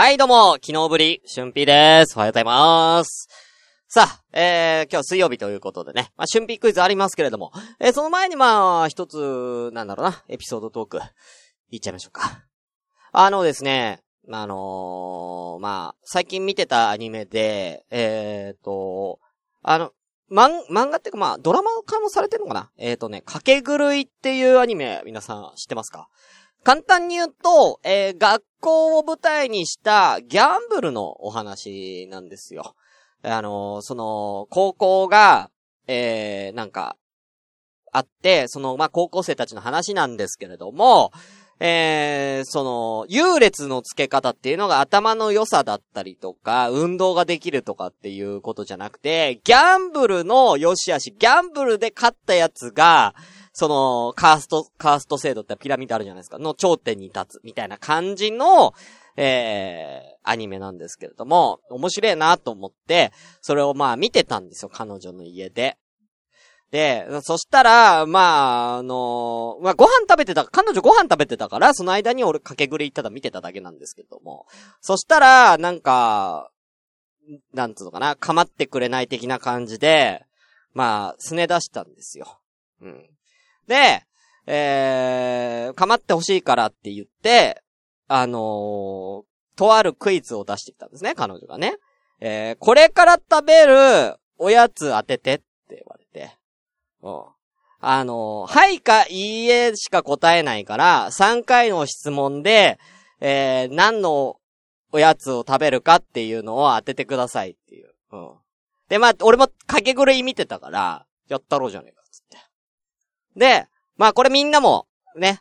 はい、どうも、昨日ぶり、春ぴです。おはようございます。さあ、えー、今日水曜日ということでね、まあ、春ぴクイズありますけれども、えー、その前にまあ、一つ、なんだろうな、エピソードトーク、いっちゃいましょうか。あのですね、あのー、まあ、最近見てたアニメで、えーと、あの、まん、漫画っていうかまあ、ドラマ化もされてるのかな？えーとね、かけ狂いっていうアニメ、皆さん知ってますか？簡単に言うと、えー、学校を舞台にしたギャンブルのお話なんですよ。あのーその、高校が、えー、なんか、あって、その、まあ、高校生たちの話なんですけれども、えー、その、優劣の付け方っていうのが頭の良さだったりとか、運動ができるとかっていうことじゃなくて、ギャンブルの良し悪し、ギャンブルで勝ったやつが、その、カースト、カースト制度ってピラミッドあるじゃないですか。の頂点に立つ、みたいな感じの、えー、アニメなんですけれども、面白いなと思って、それをまあ見てたんですよ、彼女の家で。で、そしたら、まあ、あのまあ、ご飯食べてた、彼女ご飯食べてたから、その間に俺かけぐれ行ったら見てただけなんですけども。そしたら、なんか、なんつうのかな、構ってくれない的な感じで、まあ、すね出したんですよ。うん。で、えー、構ってほしいからって言って、あのーとあるクイズを出してきたんですね、彼女がね。えー、これから食べるおやつ当ててって言われて。うん。あのーはいかいいえしか答えないから、3回の質問で、えー、何のおやつを食べるかっていうのを当ててくださいっていう。うん。で、まあ、俺もかけ狂い見てたから、やったろうじゃねえか、で、まあこれみんなも、ね。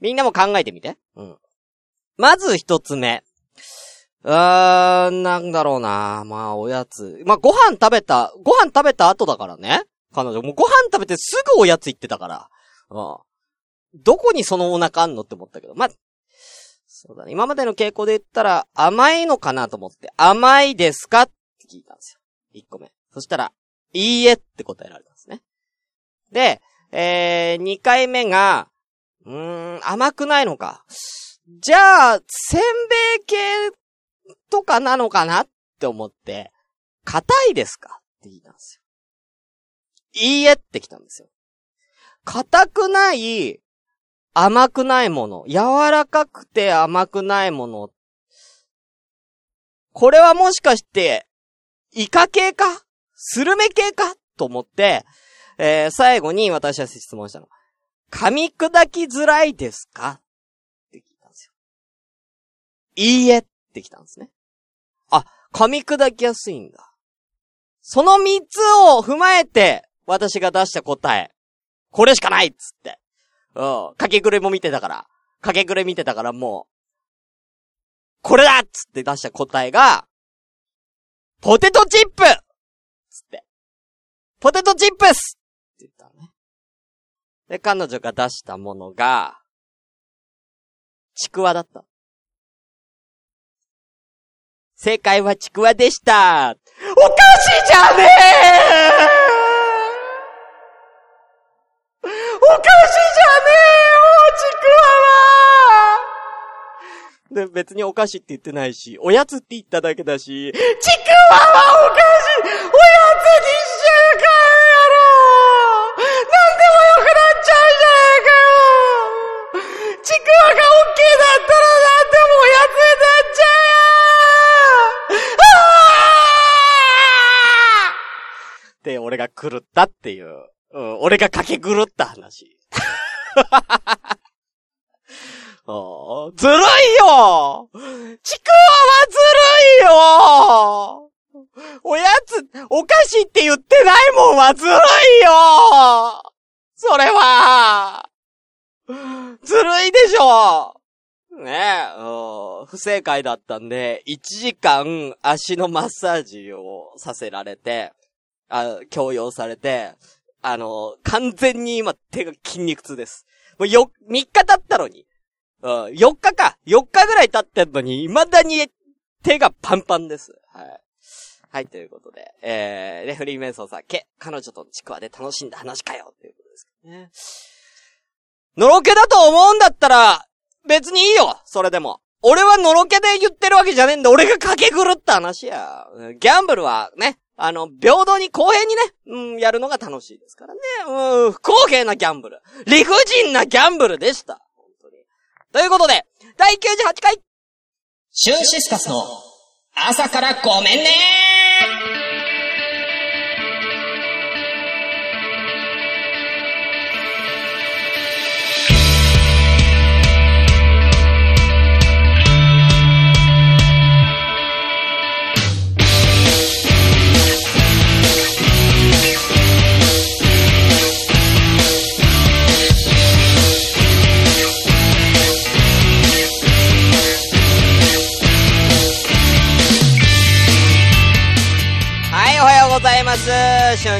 みんなも考えてみて。うん。まず一つ目。うーん、なんだろうな。まあ、おやつ。まあ、ご飯食べた、ご飯食べた後だからね。彼女、もうご飯食べてすぐおやつ行ってたから。うん。どこにそのお腹あんのって思ったけど。まあ、そうだね。今までの傾向で言ったら、甘いのかなと思って、甘いですか？って聞いたんですよ。一個目。そしたら、いいえって答えられたんですね。で、えー、二回目が、うーん、甘くないのか。じゃあ、せんべい系とかなのかなって思って、硬いですか？って聞いたんですよ。いいえって来たんですよ。硬くない、甘くないもの、柔らかくて甘くないもの。これはもしかして、イカ系か？スルメ系か？と思って、えー、最後に私は質問したの。噛み砕きづらいですか？って聞いたんですよ。いいえってきたんですね。あ、噛み砕きやすいんだ。その三つを踏まえて、私が出した答え。これしかないっつって。うん。かけぐれも見てたから。かけぐれ見てたからもう、これだっつって出した答えが、ポテトチップつって。ポテトチップスって言ったのね。で、彼女が出したものが、ちくわだった。正解はちくわでした。おかしいじゃねえおかしいじゃねえよ、ちくわはで、別にお菓子って言ってないし、おやつって言っただけだし、ちくわはお菓子おやつにーって俺が狂ったっていう。うん、俺が駆け狂った話。ずるいよ。ちくわはずるいよ。おやつ、お菓子って言ってないもんはずるいよ。それは。ずるいでしょ。ねえ、うん不正解だったんで、1時間足のマッサージをさせられて、あ、強要されて、あの、完全に今手が筋肉痛です。もうよ、3日経ったのに。うん、4日か。4日ぐらい経ってんのに、未だに手がパンパンです。はい。はい、ということで。えー、レフリーメンソーさん、け、彼女とちくわで楽しんだ話かよ。ということですけどね。のろけだと思うんだったら、別にいいよそれでも。俺はのろけで言ってるわけじゃねえんだ。俺が駆け狂った話や。ギャンブルはね、あの、平等に公平にね、うん、やるのが楽しいですからね。うん、不公平なギャンブル。理不尽なギャンブルでした。本当に。ということで、第98回シュンシスカスの朝からごめんねー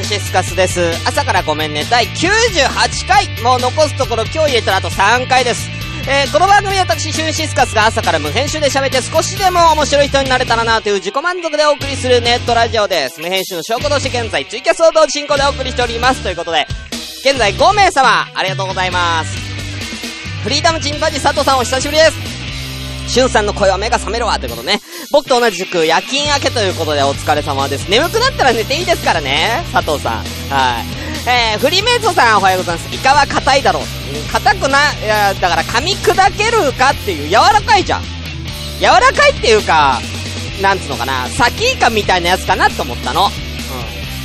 シスカスです。朝からごめんね。第98回。もう残すところ今日入れたらあと3回です。えー、この番組は私、シュンシスカスが朝から無編集で喋って少しでも面白い人になれたらなという自己満足でお送りするネットラジオです。無編集の証拠として現在ツイキャスを同時進行でお送りしております。ということで、現在5名様、ありがとうございます。フリーダムチンパジ佐藤さんお久しぶりです。しゅんさんの声は目が覚めるわということね。僕と同じく夜勤明けということでお疲れ様です。眠くなったら寝ていいですからね。佐藤さん。はい。えー、フリーメイトさんおはようございます。イカは硬いだろう。硬くな、いや、だから噛み砕けるかっていう、柔らかいじゃん。柔らかいっていうか、なんつうのかな、サキイカみたいなやつかなと思ったの。うん。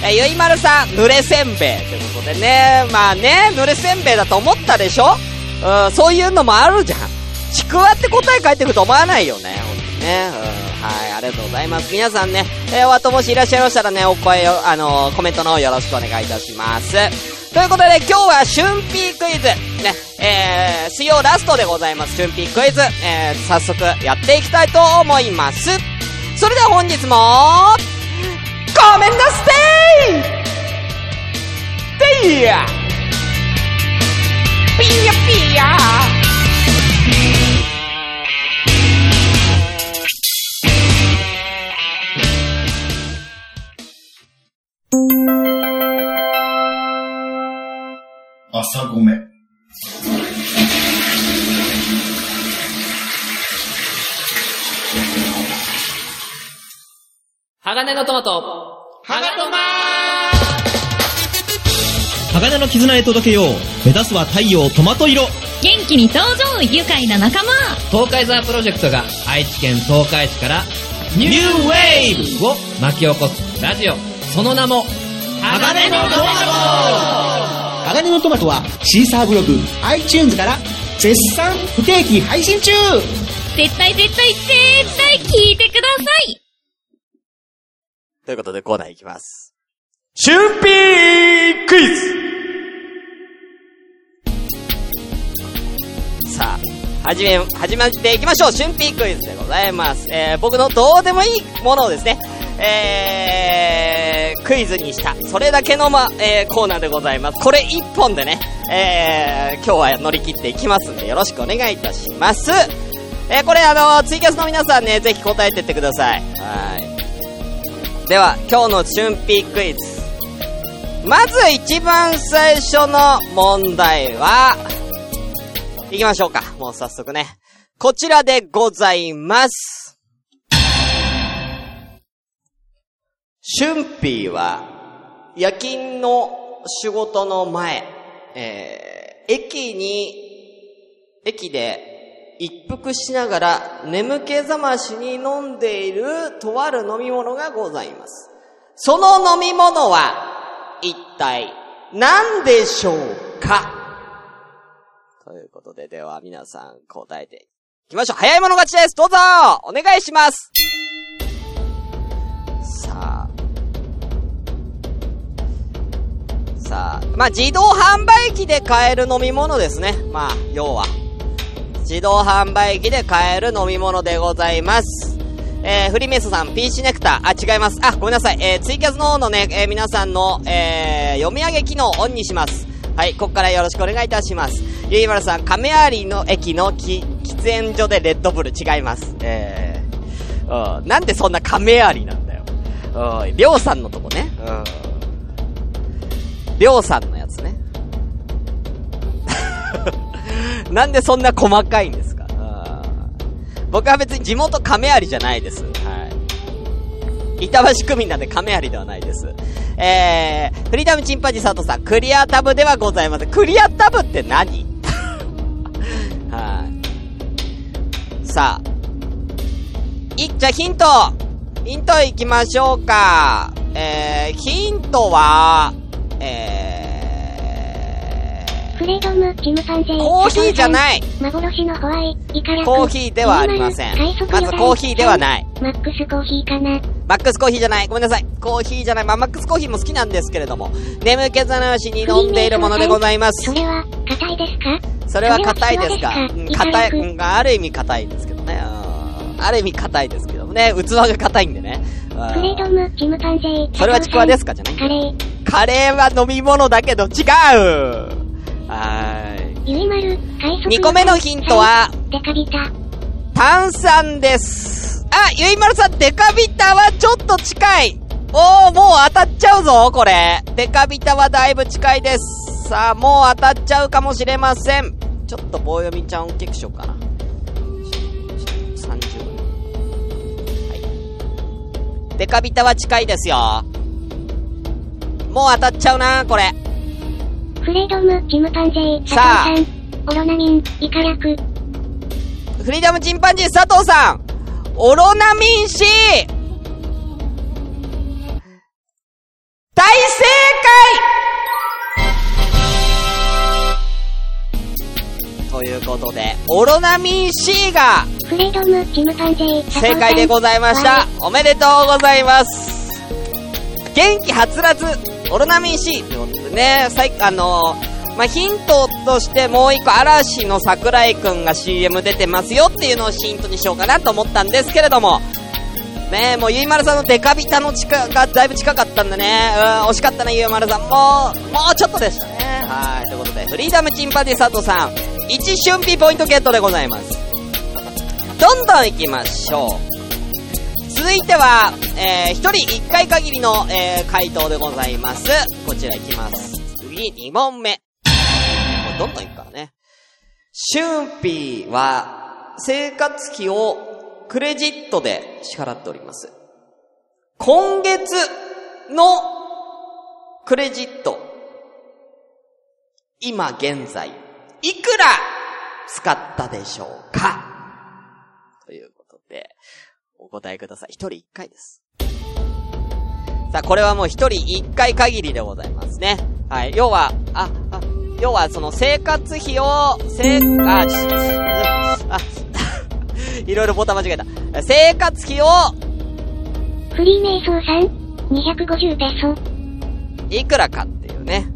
えー、ゆいまるさん、濡れせんべい。ということでね、まあね、濡れせんべいだと思ったでしょ？うん、そういうのもあるじゃん。ちくわって答え返ってくると思わないよね、ほんとね。はい、ありがとうございます。皆さんね、えー、お後もしいらっしゃいましたらね、お声を、あのー、コメントの方よろしくお願いいたします。ということで、今日は春ピークイズ。ね、えー、水曜ラストでございます。春ピークイズ。えー、早速やっていきたいと思います。それでは本日も、ごめんなさいでいやピヤピーヤ朝ごめ。鋼のトマト。鋼トマ鋼の絆へ届けよう。目指すは太陽トマト色。元気に登場愉快な仲間東海ザープロジェクトが愛知県東海市からニューウェーブを巻き起こすラジオ。その名も鋼のトマト鋼のトマトはシーサーブログ、iTunes から絶賛不定期配信中絶対絶対絶対聞いてくださいということでコーナーいきます。シュンピークイズさあ、始め、始まっていきましょう春ピークイズでございます。えー、僕のどうでもいいものをですね、えー、クイズにした、それだけのま、えー、コーナーでございます。これ一本でね、えー、今日は乗り切っていきますんで、よろしくお願いいたします。えー、これあのツイキャスの皆さんね、ぜひ答えてってください。はい。では、今日の春ピークイズ。まず一番最初の問題は、行きましょうか。もう早速ね。こちらでございます。春ーは、夜勤の仕事の前、えー、駅に、駅で一服しながら眠気覚ましに飲んでいるとある飲み物がございます。その飲み物は、一体何でしょうか？ということで、では皆さん答えていきましょう。早い者勝ちですどうぞお願いしますさあ、まあ、自動販売機で買える飲み物ですね。まあ、要は。自動販売機で買える飲み物でございます。えー、フリーメイソさん、PC ネクター、あ、違います。あ、ごめんなさい。えー、ツイキャスの方のね、えー、皆さんの、えー、読み上げ機能をオンにします。はい、ここからよろしくお願いいたします。ゆいまるさん、亀有の駅の、喫煙所でレッドブル違います。えー、うん、なんでそんな亀有なんだよ。うん、りょうさんのとこね。うん。りょうさんのやつね。なんでそんな細かいんですか？僕は別に地元亀有じゃないです。はい。板橋区民なんで亀有ではないです。えー、フリーダムチンパジー佐藤さん、クリアタブではございません。クリアタブって何？はい。さあ。いっ、じゃヒントヒントいきましょうか。えー、ヒントは、えフレードム、キムサンジェイ。コーヒーじゃない幻のホワイ、イカコーヒーではありません。まずコーヒーではない。マックスコーヒーかな。マックスコーヒーじゃない。ごめんなさい。コーヒーじゃない。まあ、マックスコーヒーも好きなんですけれども、眠気覚ましに飲んでいるものでございますそ。れは、硬いですか？それは硬いですか？硬い、うん、ある意味硬いですけどね。うんある意味硬いですけどもね。器が硬いんでね。うんフレードム、キムパンジェイ。それはちくわですか？じゃないカレー。カレーは飲み物だけど違うはーい。ゆいまる、快速。2個目のヒントは、デカビタ。炭酸です。あ、ゆいまるさん、デカビタはちょっと近い。おー、もう当たっちゃうぞ、これ。デカビタはだいぶ近いです。さあ、もう当たっちゃうかもしれません。ちょっと棒読みちゃん大きくしようかな。30。はい。デカビタは近いですよ。もう当たっちゃうな、これ。フレードム、キムパンジェイ。さあ佐藤さん。オロナミン、イカラク。フリーダムチンパンジー佐藤さんオロナミン C! 大正解ということで、オロナミン C がフレードム、キムパンジェイ。佐藤さん正解でございました。おめでとうございます。元気はつらつ、オロナミン C ということでね、さい、あのー、まあ、ヒントとしてもう一個、嵐の桜井くんが CM 出てますよっていうのをヒントにしようかなと思ったんですけれども、ね、もうゆいまるさんのデカビタの近がだいぶ近かったんでね、うん、惜しかったね、ゆいまるさん。もう、もうちょっとでしたね。はい、ということで、フリーダムチンパンジー佐藤さん、1春日ポイントゲットでございます。どんどん行きましょう。続いては、えー、一人一回限りの、えー、回答でございます。こちら行きます。次、2問目。もうどんどん行くからね。シュンピーは、生活費をクレジットで支払っております。今月のクレジット、今現在、いくら使ったでしょうか、答えください。一人一回です。さあ、これはもう一人一回限りでございますね。はい。要は、あ、あ、要はその生活費を、せあ、ちあ、いろいろボタン間違えた。生活費を、フリーメイソーさん、250ペソ。いくらかっていうね。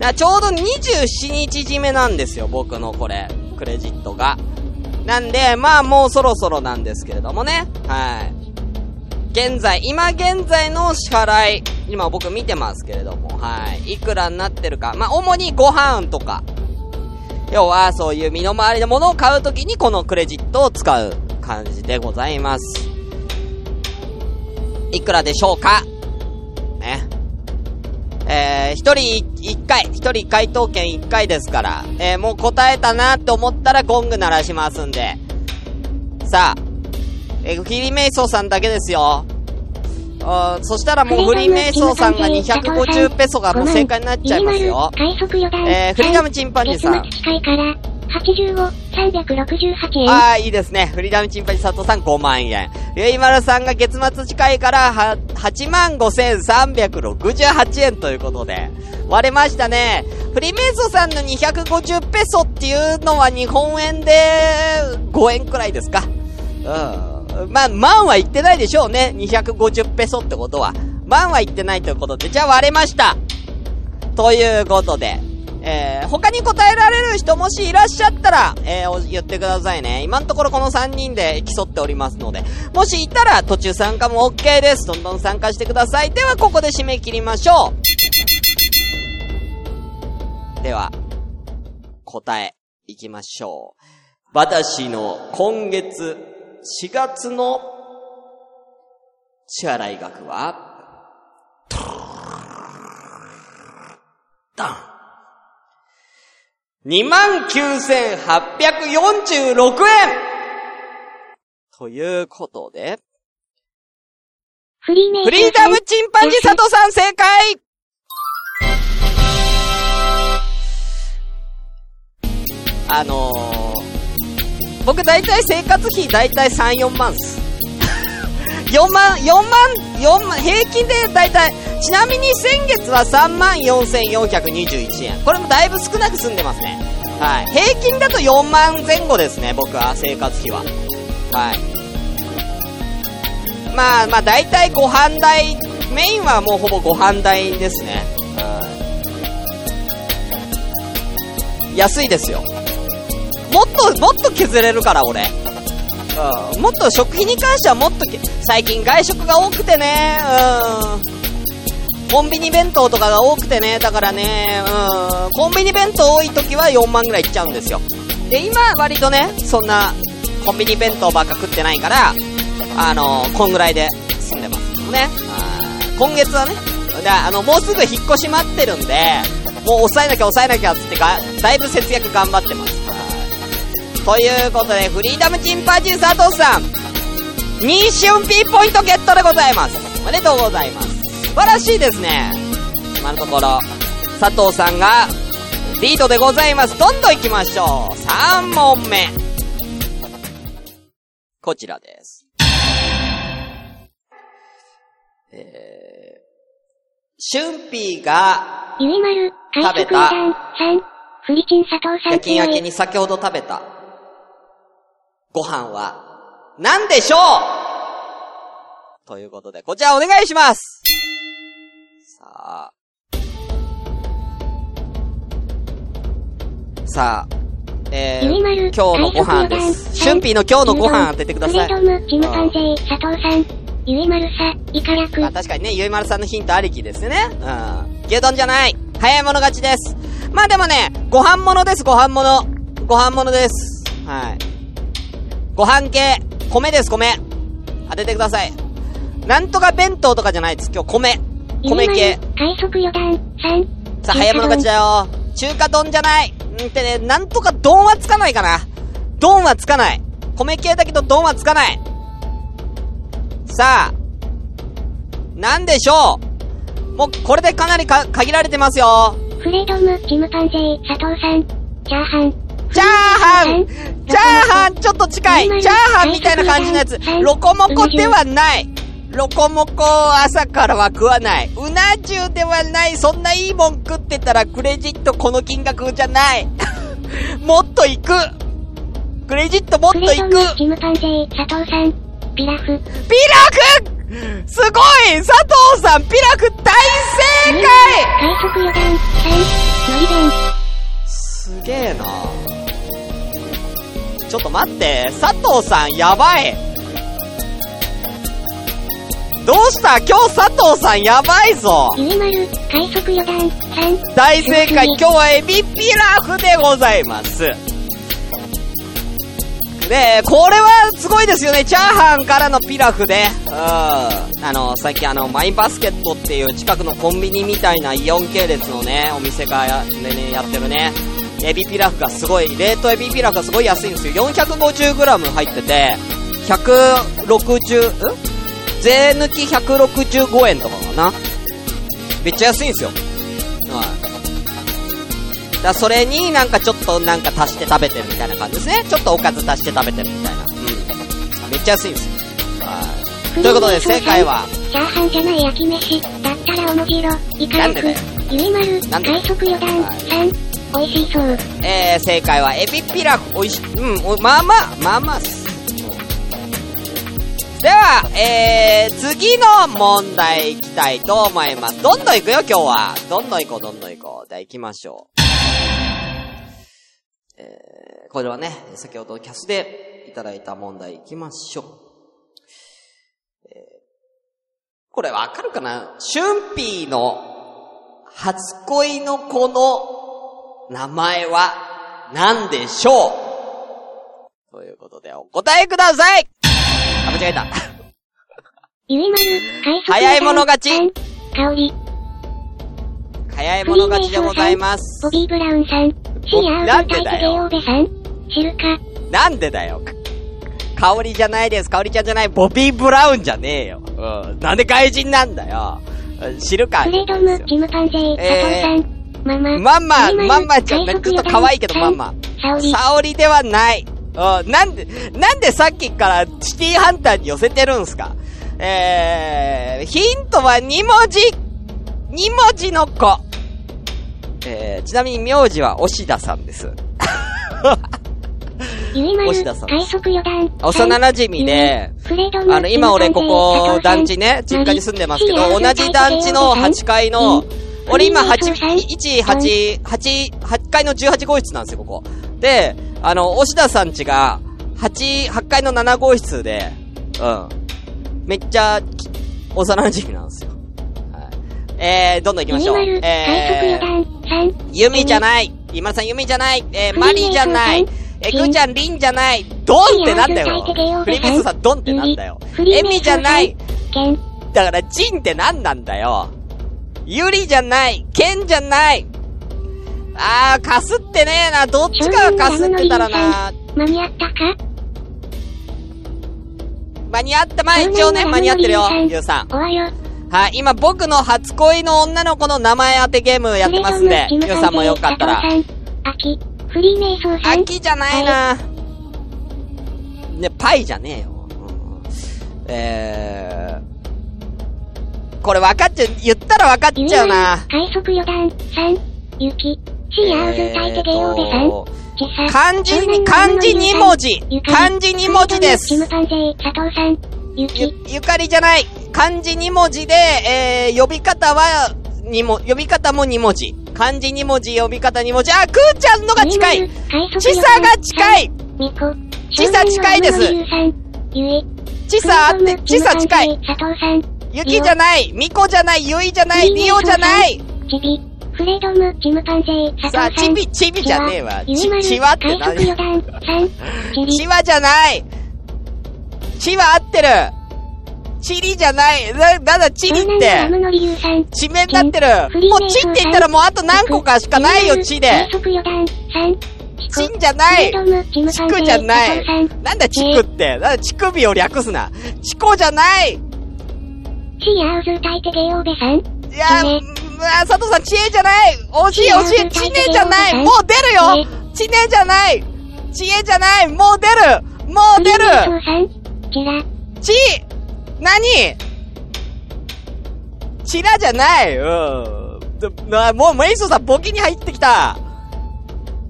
うん。ちょうど27日締めなんですよ、僕のこれ、クレジットが。なんで、まあもうそろそろなんですけれどもね。はい。現在、今現在の支払い、今僕見てますけれども、はい。いくらになってるか。まあ主にご飯とか。要は、そういう身の回りのものを買うときにこのクレジットを使う感じでございます。いくらでしょうか？えー、一人一回、一人回答権一回ですから、えー、もう答えたなって思ったらゴング鳴らしますんで。さあ、えー、フリーメイソーさんだけですよ。あーそしたらもうフリーメイソーさんが250ペソがもう正解になっちゃいますよ。えー、フリーダムチンパンジーさん。85、368円。ああ、いいですね。フリーダムチンパンジー佐藤さん5万円。ゆいまるさんが月末近いから、は、8万5368円ということで、割れましたね。フリーメイソさんの250ペソっていうのは日本円で5円くらいですか。うん。まあ、万は言ってないでしょうね。250ペソってことは。万は言ってないということで、じゃあ割れました。ということで、えー、他に答えられる人もしいらっしゃったら、えー、言ってくださいね。今のところこの3人で競っておりますので、もしいたら途中参加も OK です。どんどん参加してください。では、ここで締め切りましょう。では、答え、いきましょう。私の今月4月の支払い額は、ダン2万9846円。ということで、フリーダムチンパンジー佐藤さん正解。あのー、僕大体生活費大体3、4万っす。4万、4万、4万、平均で大体、ちなみに先月は3万4421円。これもだいぶ少なく済んでますね。はい。平均だと4万前後ですね、僕は、生活費は。はい。まあまあ大体ご飯代、メインはもうほぼご飯代ですね。安いですよ。もっと、もっと削れるから、俺。うん。もっと食費に関してはもっと、最近外食が多くてね、うん。コンビニ弁当とかが多くてね、だからね、うん。コンビニ弁当多い時は4万ぐらいいっちゃうんですよ。で、今割とね、そんな、コンビニ弁当ばっか食ってないから、あのこんぐらいで済んでますね。今月はね、で、あの、もうすぐ引っ越し待ってるんで、もう抑えなきゃ抑えなきゃっつってが、だいぶ節約頑張ってます。ということで、フリーダムチンパンジー佐藤さん、2春 P ポイントゲットでございます。おめでとうございます。素晴らしいですね。今のところ、佐藤さんが、リードでございます。どんどん行きましょう。3問目。こちらです。えー、シュンピーがゆいまる、食べた会食油断、3、フリチン佐藤さん夜勤明け強い。に先ほど食べたご飯は何でしょう？ということで、こちらお願いしますさあ。さあ、えー、今日のご飯です。シュンピーの今日のご飯当ててください。フレドム、チムパンジー、佐藤さん。ゆいまるさ、イカあ確かにね、ゆいまるさんのヒントありきですね。うん。牛丼じゃない。早い者勝ちです。まあでもね、ご飯物です、ご飯物。ご飯物です。はい。ご飯系、米です、米。当ててください。なんとか弁当とかじゃないです、今日米。米系。快速余談、3。さあ、早い者勝ちだよ。中華丼じゃない。んってね、なんとか丼はつかないかな。丼はつかない。米系だけど丼はつかない。さあ、なんでしょうもう、これでかなりか、限られてますよ。フレドム、チムパンジー、佐藤さん。チャーハン。チャーハンチャーハンちょっと近いチャーハンみたいな感じのやつ。ロコモコではない。ロコモコ朝からは食わない。うな重ではない。そんないいもん食ってたらクレジットこの金額じゃない。もっと行くクレジットもっとフレ行くドム、チムパンジー、佐藤さん。ピラフ。ピラフすごい佐藤さんピラフ大正解快速余談、3。のり弁。すげえなちょっと待って、佐藤さんやばいどうした？今日佐藤さんやばいぞ快速余談、3。大正解今日はエビピラフでございます。ねえ、これはすごいですよね。チャーハンからのピラフで。うん。あの、最近あの、マイバスケットっていう近くのコンビニみたいなイオン系列のね、お店がや、でね、やってるね。エビピラフがすごい、冷凍エビピラフがすごい安いんですよ。450g 入ってて、160、ん？税抜き165円とかかな。めっちゃ安いんですよ。はい。だそれになんかちょっとなんか足して食べてるみたいな感じですね。ちょっとおかず足して食べてるみたいな。うん。めっちゃ安いんですよ。はい。ということで正解は、チャーハンじゃない焼き飯。だったらおもじろ。イカ略なんでだよ。ゆいまる、快速余談、はい3。美味しそう。えー、正解はエビピラフ。おいし、うん、まあまあ、まあまあっす。では、えー、次の問題いきたいと思います。どんどん行くよ、今日は。どんどん行こう、どんどん行こう。じゃあ行きましょう。えー、これはね、先ほどキャスでいただいた問題行きましょう。えー、これわかるかな？シュンピーの初恋の子の名前は何でしょう？ということでお答えくださいあ、間違えた。ゆいまる、早い者勝ち3。香り。早い者勝ちでございますボ。ビー・ブラウンさん。シーアーなんでだよ。知るか？なんでだよ。香りじゃないです。香りちゃんじゃない。ボビー・ブラウンじゃねえよ。うん。なんで外人なんだよ。知るか？フレードム、チムパンゼー、さん。ママ。マンマ、マンマちゃん、ちょっと可愛いけどマンマ。沙織。沙織ではない。うん、なんで、なんでさっきからシティハンターに寄せてるんすか？えー、ヒントは2文字 !2 文字の子えー、ちなみに名字は押田さんです。押田さん。幼馴染で、フレードム、あの、今俺ここ、団地ね、実家に住んでますけど、同じ団地の8階の、俺今8、1、8、8、8階の18号室なんですよ、ここ。で、あの、押田さんちが、8、8階の7号室で、うん。めっちゃ、き幼馴染なんですよ。はい。えー、どんどん行きましょう。えー、断。3。ユミじゃない。今田さんユミじゃない。えー、マリじゃない。えー、ぐーちゃんリンじゃない。ドンってなんだよ。フリーメイソさんドンってなんだよ。エミじゃない。だから、ジンって何なんだよ。ユリじゃない。ケンじゃない。あー、かすってねえな。どっちかがかすってたらな。間に合ったか？間に合った。まあ一応ね、間に合ってるよ。ゆうさん。おはい、今僕の初恋の女の子の名前当てゲームやってますんで、ゆうさんもよかったら。秋。フリーメイソーさん。秋じゃないな。ね、パイじゃねえよ。うんえー、これ分かっちゃう、言ったら分かっちゃうな。快速予断。3。雪。シーアウズタイテゲオーベさん。チェサ。漢字に、漢字2文字。漢字2文字ですチ。ムパンゼー、佐藤さん。雪。ゆ、ゆかりじゃない。漢字2文字で、えー、呼び方は、2も、呼び方も2文字。漢字2文字、呼び方2文字。あ、くーちゃんのが近い。ちさが近い。ちさ近いです。ちさあって、ちさ近い。佐藤さん。ゆきじゃない。みこじゃない。ゆいじゃない。りおじゃない。チビ。フレードム、チムパンゼー、佐藤さあ。ちび、ちびじゃねえわ。ち、ちわって何？断。3。チリ。ちわじゃない。ちは合ってる。ちりじゃない。な、なんだ、ちりって。地名になってる。もうちって言ったらもうあと何個かしかないよ、ちで快。速予断。3。ちんじゃない。チムちパンゼー、くじゃない。なんだ、ちくって。なんだ、ちくびを略すな。ちこじゃない。シーアウズタイテゲオーベさん。いやー、佐藤さん、ちえじゃない。惜しい、惜しい。ちねじゃない。もう出るよ。ちねじゃない。ちえじゃない。もう出る。もう出る。ち、なにチラじゃない。うん。もう、メイソさん、ボケに入ってきた。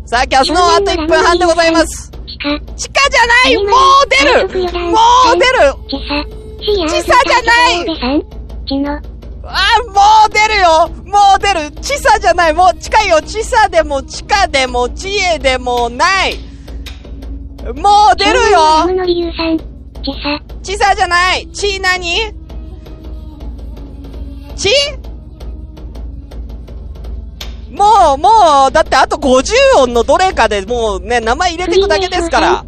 さあ、キャスのあと1分半でございます。チカ。チカじゃないもう出るもう出るチサ。シーアウズチサじゃない。あ、もう出るよもう出るチサじゃないもう近いよチサでもチカでもチエでもないもう出るよムの理由さ。じゃないチなにチもう、もう、だってあと50音のどれかでもうね、名前入れていくだけですから。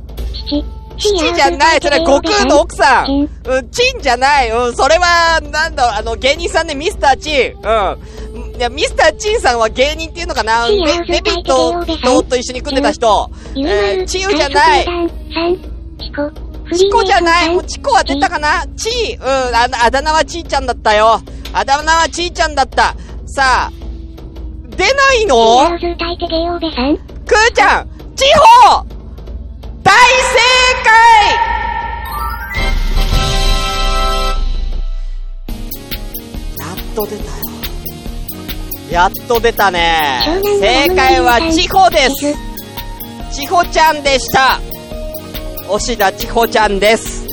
父。チじゃないそれ悟空の奥さんうん、チンじゃない。うん、それは、なんだ、あの、芸人さんでミスターチン。うん。いや、ミスターチンさんは芸人っていうのかなデデビットとと一緒に組んでた人。えー、チウじゃない。チコ。じゃない。もうチコは出たかなチー。うん、ああだ名はチーちゃんだったよ。あだ名はチーちゃんだった。さあ、出ないのシーちゃん地方大正解やっと出たよ。やっと出たね。正解は地方です。ちほちゃんでした。押田ちほちゃんです。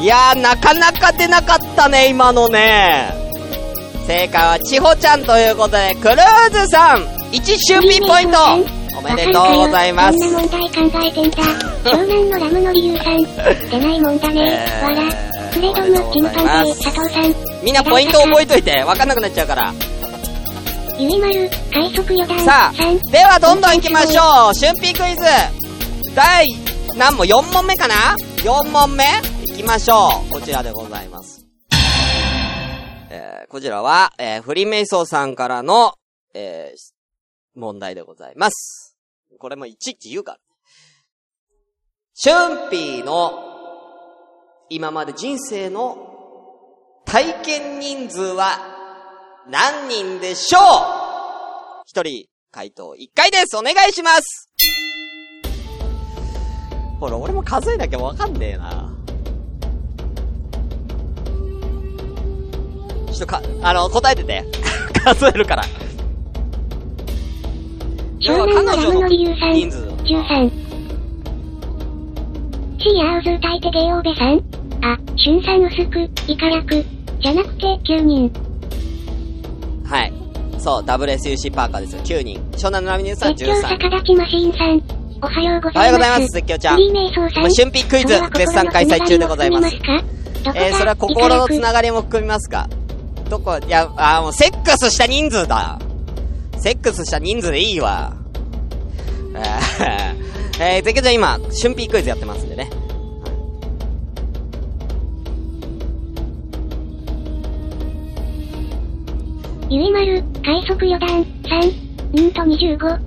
いやー、なかなか出なかったね、今のね。正解はちほちゃんということで、クルーズさん、1周ピンポイントおめでとうございます。こんな問題考えてんだ。湘南のラムの理由さん。出ないもんだね。えーわら。フレドム、キムパンゼ、佐藤さん。みんなポイント覚えといて、わかんなくなっちゃうから。ゆいまる、快速予断。さあ三、ではどんどん行きましょう春ピクイズ第、何問 ?4 問目かな ?4 問目行きましょうこちらでございます。えー、こちらは、えー、フリメイソーさんからの、えー、問題でございます。これもいちいち言うから。シュンピーの今まで人生の体験人数は何人でしょう？一人回答一回ですお願いしますほら、俺も数えなきゃわかんねえな。ちょっとか、あの、答えてて。数えるから。湘南のラムの理由さん、人数。13。シーアウズ歌い手ゲオーベさんあ、シュンさん薄く、イカ楽。じゃなくて9人。はい。そう、WSUC パーカーですよ。9人。湘南のラミニューさん絶叫13。逆立ちマシーンさん。おはようごおはようございます。ざいます、絶叫ちゃん。もう春辟クイズ絶賛開催中でございますえー、それは心のつながりも含みますか？どこ、いや、あーもうセックスした人数だ。セックスした人数でいいわ。えー、えー、絶叫ちゃん今、春辟クイズやってますんでね。ゆいまる、快速余談、3、うんと25。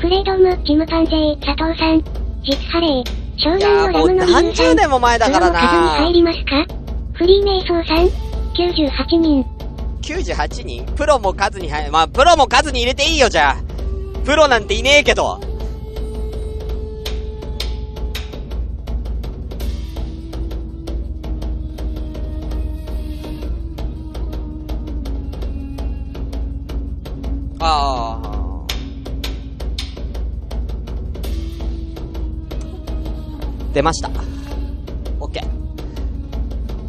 フレードム、チムパンゼー、佐藤さん。実ハレー。湘いやーもう南のラムの理何十由さん。年も前だからプロの数にな入りますか？フリーメイソーさん。98人。98人？プロも数に入る。まあ、プロも数に入れていいよ、じゃあ。プロなんていねえけど。出ました。OK。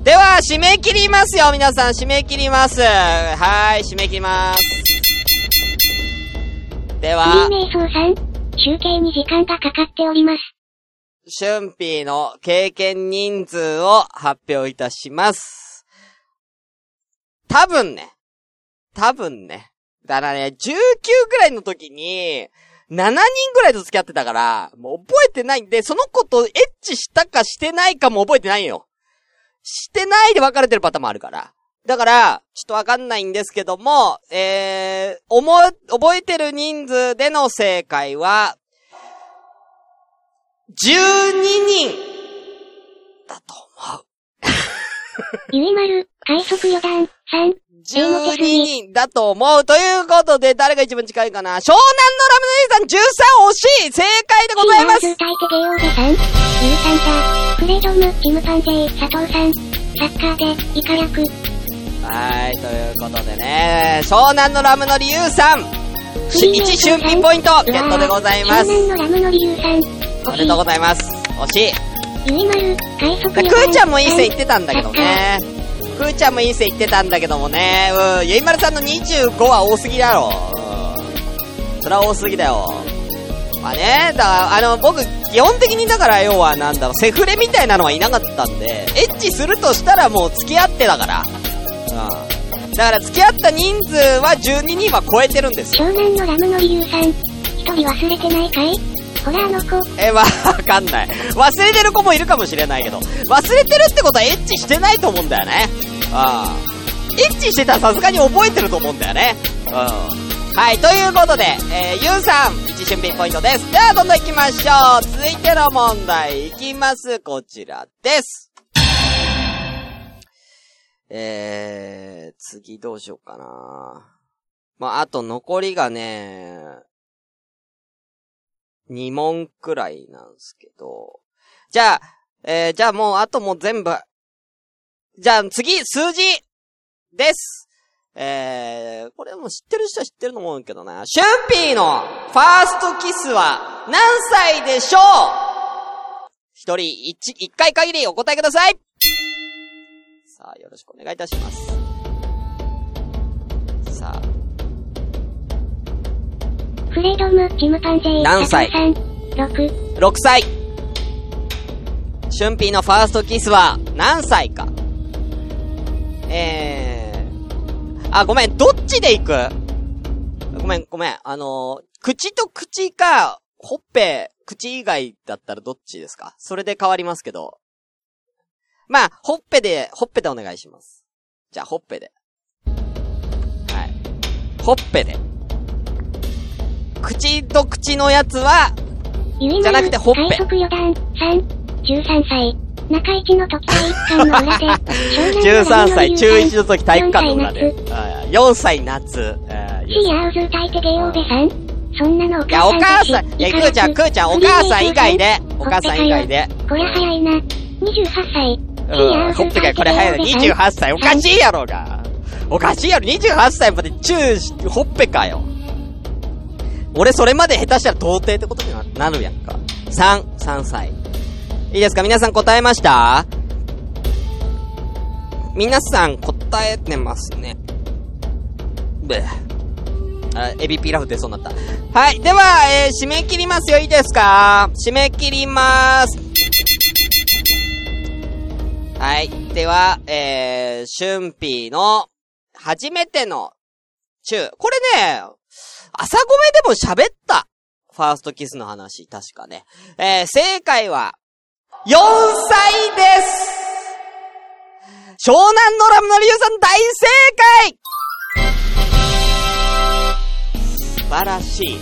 では、締め切りますよ、皆さん。締め切ります。はーい、締め切ります。でフはリー、メイソーさん。集計に時間がかかっております。シュンピーの経験人数を発表いたします。多分ね。多分ね。だからね、19ぐらいの時に、7人ぐらいと付き合ってたから、もう覚えてないんで、その子とエッチしたかしてないかも覚えてないよ。してないで別れてるパターンもあるから。だから、ちょっとわかんないんですけども、えー、思、覚えてる人数での正解は、12人だと思う。ゆいまる、快速余談、3。12人だと思う。ということで、誰が一番近いかな？湘南のラムネさん13惜しい正解でございますシーアウズ歌い手ゲオーベさん。ゆうさんだ。フレードム、チムパンゼー、佐藤さん。サッカーで、イカ楽。はい、ということでね、湘南のラムの理由さん、し1春季ポイントゲットでございます。湘南のラムの理由さん。おめでとうございます。惜しい。ゆいまる、快速く。ーちゃんもいい線いってたんだけどね。くーちゃんもいい線いってたんだけどもね。うん、ゆいまるさんの25は多すぎだろ。うん。それは多すぎだよ。まあね、だから、あの、僕、基本的にだから、要は、なんだろう、セフレみたいなのはいなかったんで、エッチするとしたらもう付き合ってだから。うん。だから、付き合った人数は12人は超えてるんですよ。湘南のラムの理由さん。一人忘れてないかい？ほらあの子。え、わかんない。忘れてる子もいるかもしれないけど、忘れてるってことはエッチしてないと思うんだよね。ああ。エッチしてたらさすがに覚えてると思うんだよね。うん。はい、ということで、えー、ゆうさん、一瞬ピンポイントです。では、どんどん行きましょう。続いての問題いきます。こちらです。えー、次どうしようかな。まあ、あと残りがね、2問くらいなんですけど。じゃあ、えー、じゃあもう、あともう全部。じゃあ次、数字です。えー、これも知ってる人は知ってると思うけどな。シュンピーのファーストキスは何歳でしょう？一人一、一回限りお答えくださいさあ、よろしくお願いいたします。さあ、フレードム、チムパンゼー、何歳佐藤さん。6。6歳。シュンピーのファーストキスは何歳か？えー。あ、ごめん、どっちで行く？ごめん、ごめん。あのー口と口か、ほっぺ、口以外だったらどっちですか？それで変わりますけど。まあ、ほっぺで、ほっぺでお願いします。じゃあ、ほっぺで。はい。ほっぺで。口と口のやつは、じゃなくてほっぺ快速四段、3、13歳。中一の時体育館の裏で、13歳、中1の時体育館の裏で4歳。あー4歳夏。シーアウズ歌いてゲオーベさん。そんなのおいや、お母母さん、いや、くーちゃん、くーちゃん、お母さん以外で、お母さん以外で。こりゃ早いな。28歳。うん、ほっぺがこれ早いの、28歳。おかしいやろが。おかしいやろ、28歳まで中、ほっぺかよ。俺それまで下手したら童貞ってことにななるやんか。3、3歳。いいですか？皆さん答えました？皆さん答えてますね。べあ、エビピラフ出そうになった。はい。では、えー、締め切りますよ。いいですか？締め切りまーす。はい。では、えー、シュンピーの、初めての、チュー。これね、朝ごめでも喋った。ファーストキスの話、確かね。えー、正解は、4歳です湘南のラムのリュウさん大正解素晴らしい。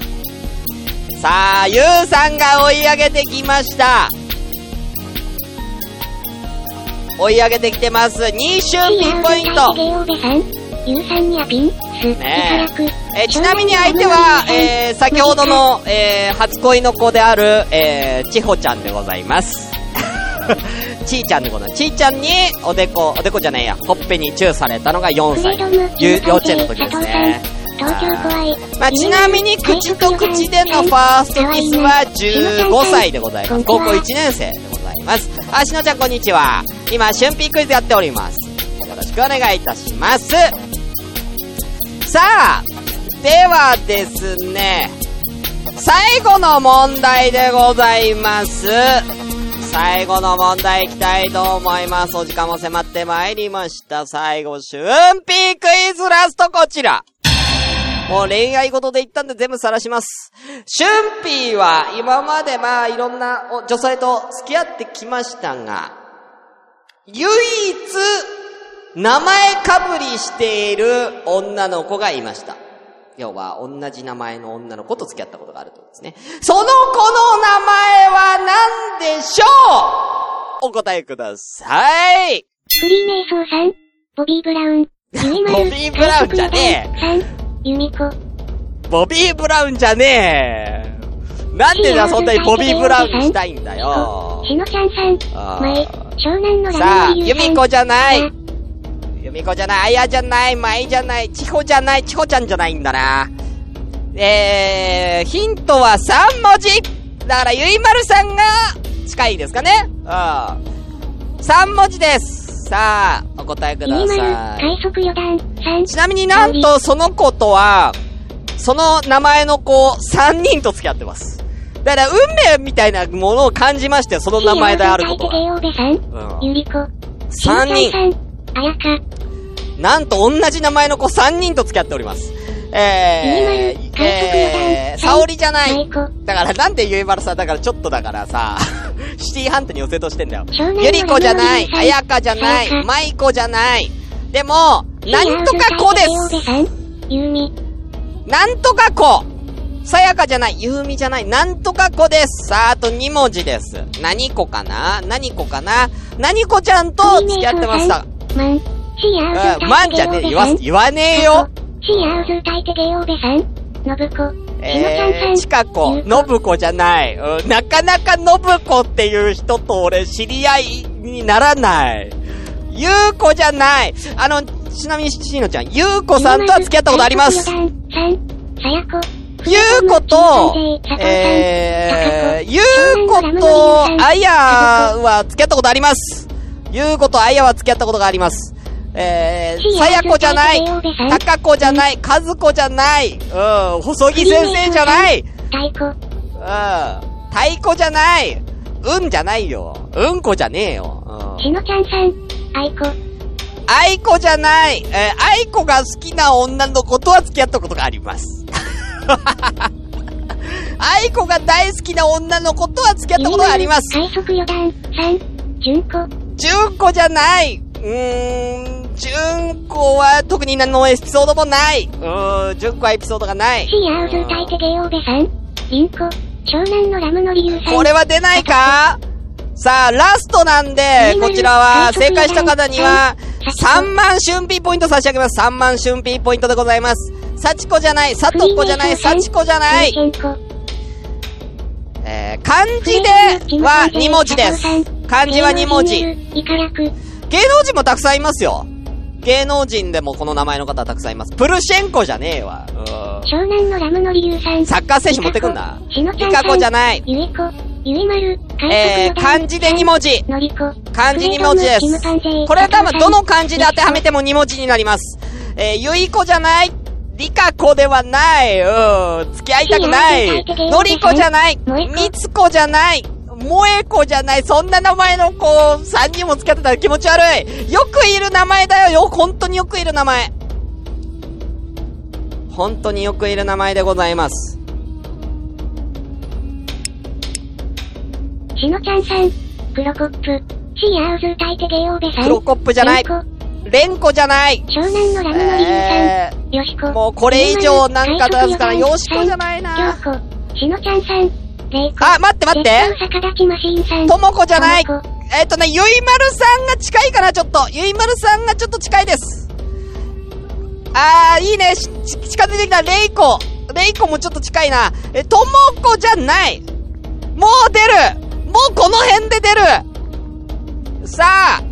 さあ、ユウさんが追い上げてきました。追い上げてきてます。2春ピンポイント。ね。えーちなみに相手は、えー、先ほどの、えー、初恋の子である、えー、ちほちゃんでございます。ちーちゃんでございます。ちーちゃんに、おでこ、おでこじゃねえや、ほっぺにチューされたのが4歳幼稚園の時ですね。東京怖い。まあ、ちなみに、口と口でのファーストキスは15歳でございます。高校1年生でございます。あ、しのちゃんこんにちは。今、春ピークイズやっております。よろしくお願いいたします。さあ、ではですね、最後の問題でございます。最後の問題いきたいと思います。お時間も迫ってまいりました。最後、春ピークイズラストこちら。もう恋愛事で言ったんで全部晒します。シュンピーは今までまあいろんな女性と付き合ってきましたが、唯一名前かぶりしている女の子がいました。要は同じ名前の女の子と付き合ったことがあるとですね。その子の名前は何でしょう？お答えください。フリーメイソーさん。ボビー・ブラウン。ゆいまるボビーブラウンじゃねえ3、ユミコ。ボビー・ブラウンじゃねえ。なんでじゃあそんなにボビー・ブラウンにしたいんだよ。しのちゃんさん。あー前、湘南のさラあ、ムのゆうさん。ユミコじゃないあ。ユミコじゃない。あやじゃない。まいじゃない。チホじゃない。チホちゃんじゃないんだな。えー、ヒントは3文字だから、ゆいまるさんが近いですかねうん。3文字です。さあ、お答えくだゆいまる、さい。快速四段、3。ちなみになんと、その子とは、その名前の子、3人と付き合ってます。だから、運命みたいなものを感じましたよ、その名前であること。は。うん。ゆりこ。3人。あやか。なんと同じ名前の子3人と付き合っております。えー、えー、沙織じゃない。だからなんでゆいまるさんだからちょっとだからさ、シティハントに寄せとしてんだよ。ゆりこじゃない、あやかじゃないまいこじゃない。でも、なんとか子です。なんとか子。さやかじゃない、ゆうみじゃない、なんとか子です。さあ、あと2文字です。何子かな？何子かな？何子ちゃんと付き合ってました？マン。シーアウズうん、歌まんじゃね言わさん。、言わねえよ。シーアウズ歌い手ゲオーベさん。のぶこ。えー、ん。ちかこ、のぶこじゃない。うん、なかなかのぶこっていう人と俺知り合いにならない。ゆうこじゃない。あの、ちなみにしのちゃん、ゆうこさんとは付き合ったことあります？ゆうこと、えー、ゆうこと、あやは付き合ったことあります。ゆうことあやは付き合ったことがあります。えー、さやこじゃない。たかこじゃない。かずこじゃない。うん、細木先生じゃない。太鼓。うん。太鼓じゃない。うんじゃないよ。うんこじゃねえよ。うん。しのちゃんさん。あいこ。あいこじゃない。えー、あいこが好きな女の子とは付き合ったことがあります。あいこが大好きな女の子とは付き合ったことがあります。快速四段。三。純子。純子じゃない。うーん、純子子は特に何のエピソードもない。うーん、純子はエピソードがない。シーアウズ歌い手ゲオベさん。リンコ。湘南のラムの理由さん。これは出ないか？さあ、ラストなんで、こちらは、正解した方には、3万春ピーポイント差し上げます。3万春ピーポイントでございます。幸子じゃない、さとこじゃない、幸子じゃない。えー、漢字では2文字です。漢字は2文字。芸能人もたくさんいますよ。芸能人でもこの名前の方たくさんいます。プルシェンコじゃねえわ。うん湘南のラムの理由さん。サッカー選手持ってくんな。しのちゃんリカコじゃない。ゆいこ。ゆいまる。えー、漢字で2文字。のりこ。漢字2文字です。これは多分どの漢字で当てはめても2文字になります。えー、ゆいこじゃない。りかこではない。うん。付き合いたくない。のりこじゃない。みつこじゃない。もえこじゃない。そんな名前の子、3人も付き合ってたら気持ち悪い。よくいる名前だよ。よ、本当によくいる名前。本当によくいる名前でございます。しのちゃんさん。黒コップ。シーアウズ歌い手ゲオベさん。黒コップじゃないれんこれんこじゃない。湘南のラムの理由えさん。よしこ。もうこれ以上なんか出すからよしこじゃないな京子。しのちゃんさん。あ、待って待って。ともこじゃないえっ、とね、ゆいまるさんが近いかな、ちょっと。ゆいまるさんがちょっと近いです。あー、いいね。近づいてきた。レイコ。レイコもちょっと近いな。え、ともこじゃない。もう出るもうこの辺で出るさあ、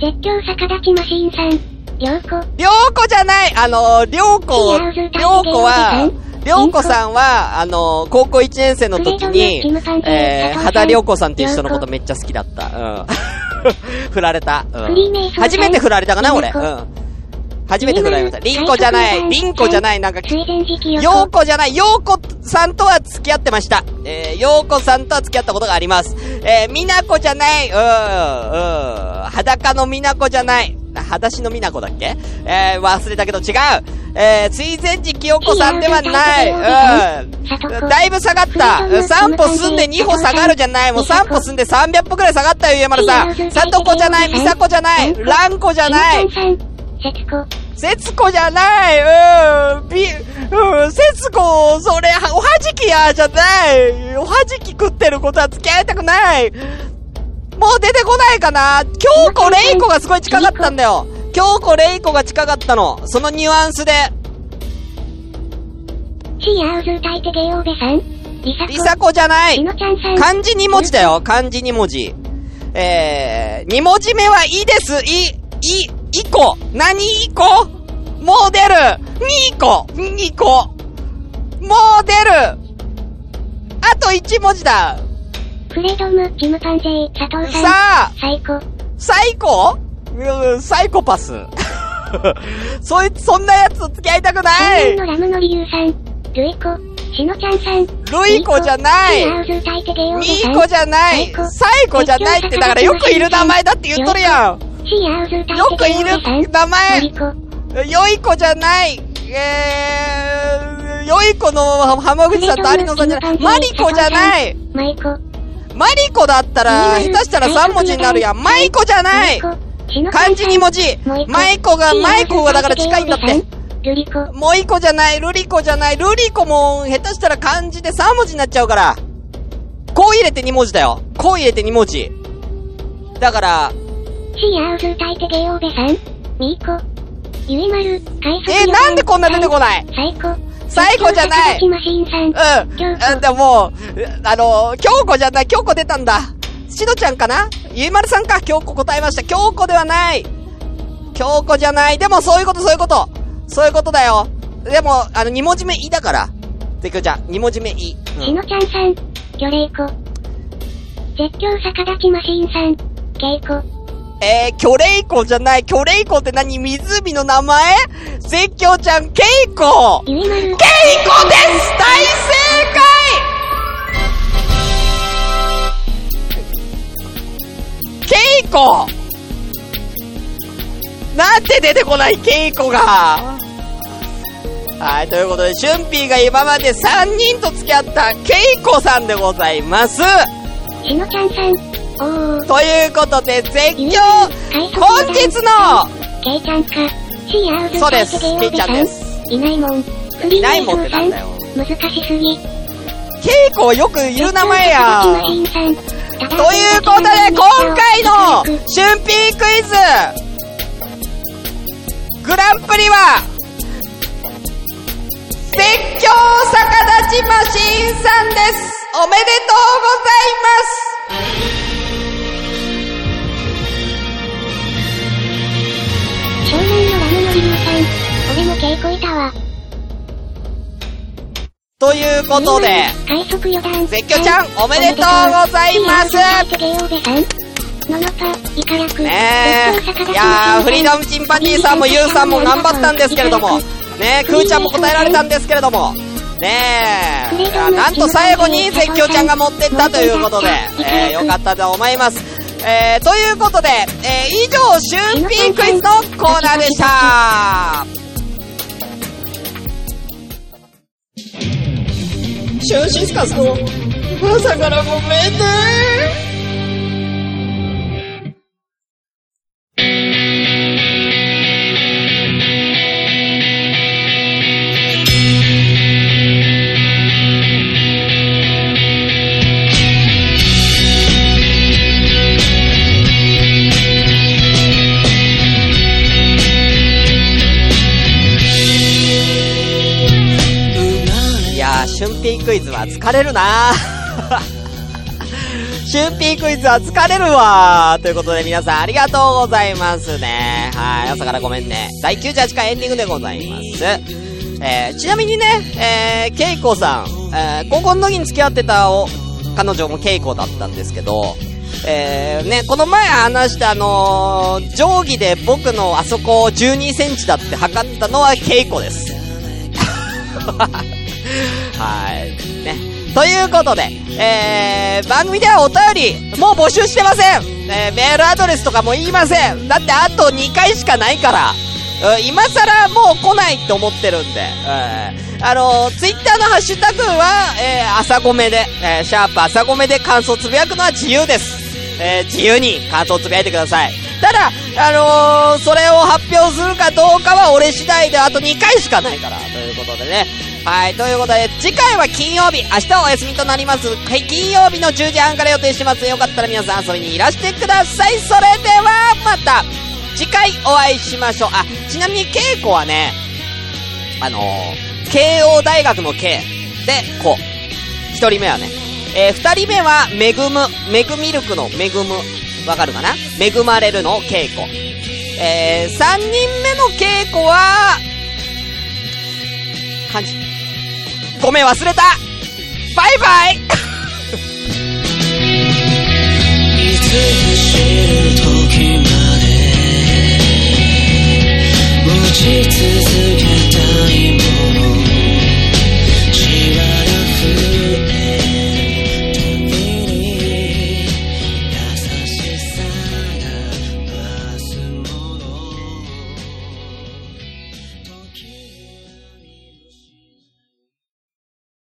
絶叫逆立ちマシーンさん。りょうこ。りょうこじゃないあのー、りょうこ、りょうこは、りょうこさんは、あのー、高校1年生の時に、えー、肌りょうこさんっていう人のことめっちゃ好きだった。うん。振られた。うん。初めて振られたかな、俺。うん。初めて振られました。りんこじゃない。りんこじゃない。なんか、ようこじゃない。ようこさんとは付き合ってました。えー、ようこさんとは付き合ったことがあります。えー、みなこじゃない。うん、うん。裸のみなこじゃない。裸足のみなこだっけ？えー、忘れたけど違う。えー、水前寺清子さんではない。うん。だいぶ下がった。3歩進んで2歩下がるじゃない。もう3歩進んで300歩くらい下がったよ、家丸さん。さとこじゃない。みさこじゃない。らんこじゃない。節子。節子じゃないうん、び、うん、節子、それ、おはじきや、じゃないおはじき食ってることは付き合いたくないもう出てこないかな京子レイコがすごい近かったんだよ京子レイコが近かったのそのニュアンスで、シーアウズ歌い手ゲオベさん。りさこ。りさこじゃない。漢字2文字だよ、漢字2文字。えー、2文字目はいいです。い、い、いこ。何いこ？もう出る !2 個 !2 個もう出るあと1文字だフレドム、チムパンゼイ、佐藤さん。さあ最高。サイコうん、サイコパス。そいつ、そんなやつと付き合いたくないのラムの理由さん。ルイコ。しのちゃんさん。ルイコじゃないミさん。ーコじゃないサイコじゃないって、だからよくいる名前だって言っとるやんよくい。る名前。よい子じゃないえー、よい子の浜口さんと有野さんじゃない。マリコじゃないマイコ。マリコだったら、下手したら3文字になるやん。マイコじゃない。漢字2文字。マイコ。が、マイコがだから近いんだって。ルリコ。もう一個じゃない、ルリコじゃない、ルリコも下手したら漢字で3文字になっちゃうから。こう入れて2文字だよ。こう入れて2文字。だから、えー、なんでこんな出てこない？最高。最高じゃない。うん。でももう、あの、京子じゃない、京子出たんだ。しのちゃんかな？ゆいまるさんか、京子答えました。京子ではない。京子じゃない。でもそういうこと、そういうこと。そういうことだよ。でも、あの、二文字目いだから。てきょちゃん、二文字目い。うんしのちゃんさん。魚霊子。絶叫逆立ちマシーンさん。ケイコ。えー、キョレイコじゃない。キョレイコって何？湖の名前？絶叫ちゃん、ケイコ。ケイコです大正解ケイコなんで出てこないケイコがはい、ということで、シュンピーが今まで3人と付き合ったケイコさんでございますしのちゃんさん。ということで、絶叫本日のケイちゃんか。シーアウズそうですゲーケイちゃんですいないもん。いないもんってなんだよ。よ。難しすぎ。ケイコよくいる名前や。とということで、今回の春ピークイズグランプリは、絶叫逆立ちマシーンさんですおめでとうございます少年のラムのリムさん。俺も稽古いたわ。ということで、快速余談。絶叫ちゃんおめでとうございます。ののぱ、イカラク。ねえ。いやー、フリーダムチンパンジーさんもユウさんも頑張ったんですけれども、ねえ、クーちゃんも答えられたんですけれども、ねえ、なんと最後に絶叫ちゃんが持ってったということで、えー、よかったと思います。えー、ということで、えー、以上、春ピークイズのコーナーでした。シュンシスカスの朝からごめんね疲れるな 春ピークイズは疲れるわということで皆さんありがとうございますね。はい、朝からごめんね。第98回エンディングでございます。えー、ちなみにね、えー、ケイコさん、えー、高校の時に付き合ってたお彼女もケイコだったんですけど、えー、ね、この前話したあのー、定規で僕のあそこを12センチだって測ったのはケイコです。はい。ね。ということで、えー、番組ではお便り、もう募集してませんえー、メールアドレスとかも言いませんだってあと2回しかないから、う今更もう来ないって思ってるんで、うんあのー、ツイッターのハッシュタグは、えー、朝ごめで、えー、シャープ朝ごめで感想つぶやくのは自由です。えー、自由に感想つぶやいてください。ただ、あのー、それを発表するかどうかは俺次第であと2回しかないから、ということでね。はい、ということで、次回は金曜日、明日はお休みとなります。はい、金曜日の10時半から予定してます。よかったら皆さん遊びにいらしてください。それでは、また、次回お会いしましょう。あ、ちなみに稽古はね、あのー、慶応大学の慶で、こう。一人目はね。えー、二人目は、めぐむ、めぐミルクのめぐむ。わかるかな？恵まれるの稽古。えー、三人目の稽古は、漢字。ごめん忘れたバイバイいつ走る時まで持ち続けた今